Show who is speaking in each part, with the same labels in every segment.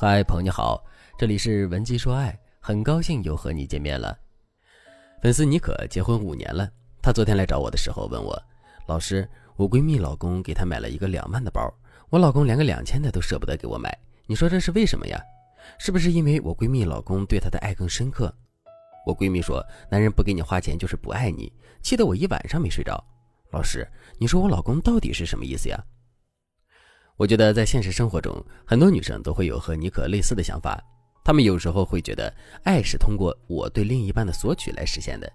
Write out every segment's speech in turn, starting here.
Speaker 1: 嗨，朋友你好，这里是文姬说爱，很高兴又和你见面了。粉丝妮可结婚五年了，她昨天来找我的时候问我：“老师，我闺蜜老公给她买了一个两万的包，我老公连个两千的都舍不得给我买，你说这是为什么呀？是不是因为我闺蜜老公对她的爱更深刻？”我闺蜜说：“男人不给你花钱就是不爱你，气得我一晚上没睡着。”老师，你说我老公到底是什么意思呀？我觉得在现实生活中，很多女生都会有和妮可类似的想法。她们有时候会觉得，爱是通过我对另一半的索取来实现的。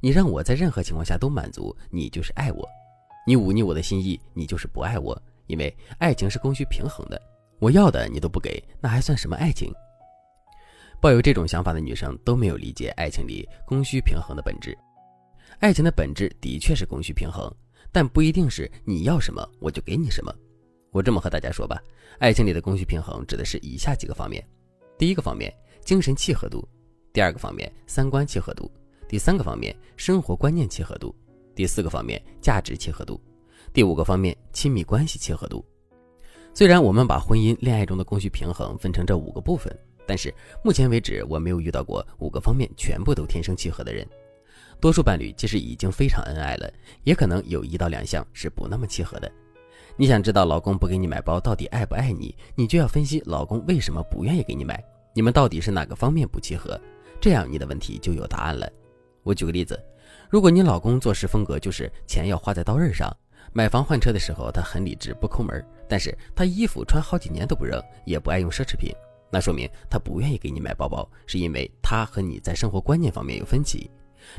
Speaker 1: 你让我在任何情况下都满足，你就是爱我；你忤逆我的心意，你就是不爱我。因为爱情是供需平衡的，我要的你都不给，那还算什么爱情？抱有这种想法的女生都没有理解爱情里供需平衡的本质。爱情的本质的确是供需平衡，但不一定是你要什么我就给你什么。我这么和大家说吧，爱情里的供需平衡指的是以下几个方面：第一个方面，精神契合度；第二个方面，三观契合度；第三个方面，生活观念契合度；第四个方面，价值契合度；第五个方面，亲密关系契合度。虽然我们把婚姻恋爱中的供需平衡分成这五个部分，但是目前为止我没有遇到过五个方面全部都天生契合的人。多数伴侣即使已经非常恩爱了，也可能有一到两项是不那么契合的。你想知道老公不给你买包到底爱不爱你，你就要分析老公为什么不愿意给你买，你们到底是哪个方面不契合，这样你的问题就有答案了。我举个例子，如果你老公做事风格就是钱要花在刀刃上，买房换车的时候他很理智不抠门，但是他衣服穿好几年都不扔，也不爱用奢侈品，那说明他不愿意给你买包包，是因为他和你在生活观念方面有分歧，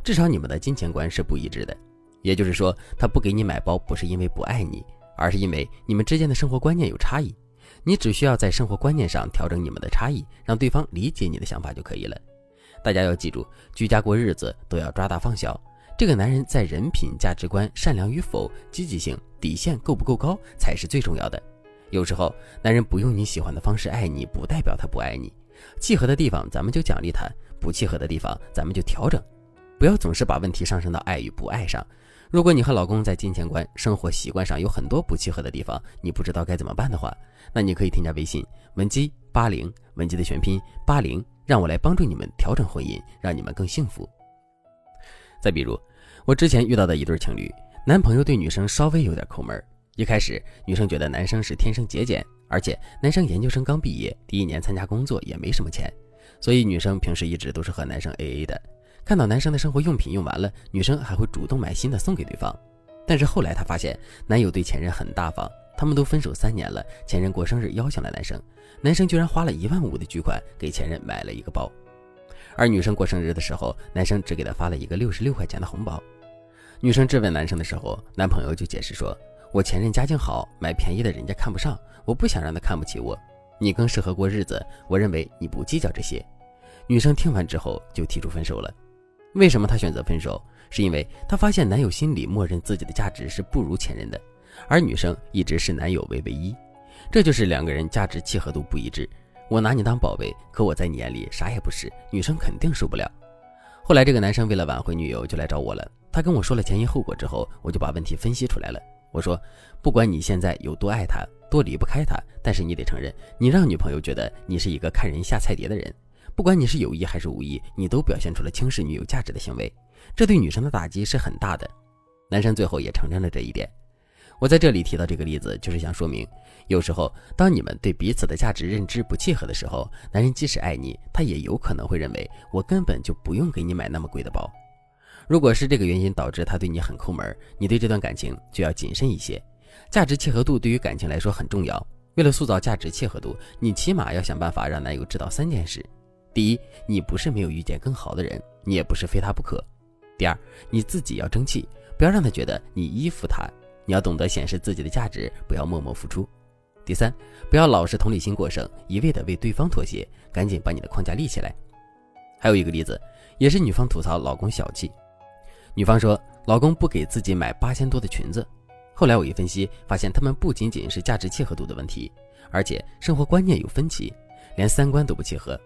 Speaker 1: 至少你们的金钱观是不一致的。也就是说，他不给你买包不是因为不爱你。而是因为你们之间的生活观念有差异，你只需要在生活观念上调整你们的差异，让对方理解你的想法就可以了。大家要记住，居家过日子都要抓大放小。这个男人在人品、价值观、善良与否、积极性、底线够不够高才是最重要的。有时候，男人不用你喜欢的方式爱你，不代表他不爱你。契合的地方咱们就奖励他，不契合的地方咱们就调整。不要总是把问题上升到爱与不爱上。如果你和老公在金钱观、生活习惯上有很多不契合的地方，你不知道该怎么办的话，那你可以添加微信文姬八零，文姬的全拼八零，让我来帮助你们调整婚姻，让你们更幸福。再比如，我之前遇到的一对情侣，男朋友对女生稍微有点抠门。一开始，女生觉得男生是天生节俭，而且男生研究生刚毕业，第一年参加工作也没什么钱，所以女生平时一直都是和男生 AA 的。看到男生的生活用品用完了，女生还会主动买新的送给对方。但是后来她发现，男友对前任很大方，他们都分手三年了，前任过生日邀请了男生，男生居然花了一万五的巨款给前任买了一个包。而女生过生日的时候，男生只给她发了一个六十六块钱的红包。女生质问男生的时候，男朋友就解释说：“我前任家境好，买便宜的人家看不上，我不想让他看不起我。你更适合过日子，我认为你不计较这些。”女生听完之后就提出分手了。为什么她选择分手？是因为她发现男友心里默认自己的价值是不如前任的，而女生一直视男友为唯一，这就是两个人价值契合度不一致。我拿你当宝贝，可我在你眼里啥也不是，女生肯定受不了。后来这个男生为了挽回女友就来找我了，他跟我说了前因后果之后，我就把问题分析出来了。我说，不管你现在有多爱他，多离不开他，但是你得承认，你让女朋友觉得你是一个看人下菜碟的人。不管你是有意还是无意，你都表现出了轻视女友价值的行为，这对女生的打击是很大的。男生最后也承认了这一点。我在这里提到这个例子，就是想说明，有时候当你们对彼此的价值认知不契合的时候，男人即使爱你，他也有可能会认为我根本就不用给你买那么贵的包。如果是这个原因导致他对你很抠门，你对这段感情就要谨慎一些。价值契合度对于感情来说很重要，为了塑造价值契合度，你起码要想办法让男友知道三件事。第一，你不是没有遇见更好的人，你也不是非他不可。第二，你自己要争气，不要让他觉得你依附他，你要懂得显示自己的价值，不要默默付出。第三，不要老是同理心过剩，一味的为对方妥协，赶紧把你的框架立起来。还有一个例子，也是女方吐槽老公小气，女方说老公不给自己买八千多的裙子，后来我一分析，发现他们不仅仅是价值契合度的问题，而且生活观念有分歧，连三观都不契合。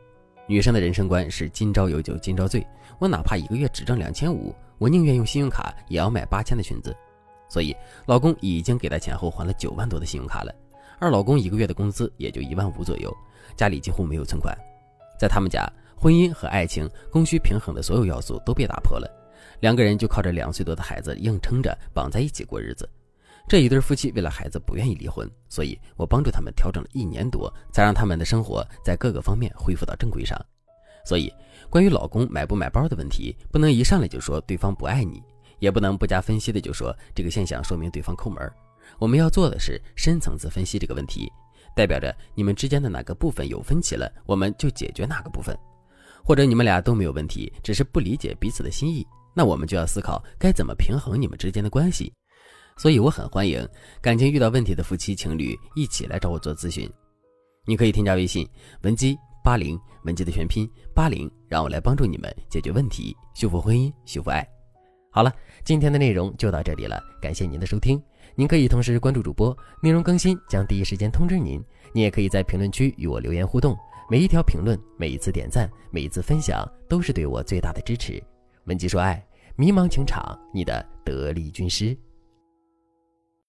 Speaker 1: 女生的人生观是今朝有酒今朝醉，我哪怕一个月只挣两千五，我宁愿用信用卡也要买八千的裙子。所以老公已经给她前后还了九万多的信用卡了，而老公一个月的工资也就一万五左右，家里几乎没有存款。在他们家，婚姻和爱情供需平衡的所有要素都被打破了，两个人就靠着两岁多的孩子硬撑着绑在一起过日子。这一对夫妻为了孩子不愿意离婚，所以我帮助他们调整了一年多，才让他们的生活在各个方面恢复到正轨上。所以，关于老公买不买包的问题，不能一上来就说对方不爱你，也不能不加分析的就说这个现象说明对方抠门。我们要做的是深层次分析这个问题，代表着你们之间的哪个部分有分歧了，我们就解决哪个部分；或者你们俩都没有问题，只是不理解彼此的心意，那我们就要思考该怎么平衡你们之间的关系。所以我很欢迎感情遇到问题的夫妻情侣一起来找我做咨询。你可以添加微信文姬八零，文姬的全拼八零，让我来帮助你们解决问题，修复婚姻，修复爱。好了，今天的内容就到这里了，感谢您的收听。您可以同时关注主播，内容更新将第一时间通知您。您也可以在评论区与我留言互动，每一条评论、每一次点赞、每一次分享，都是对我最大的支持。文姬说爱，迷茫情场，你的得力军师。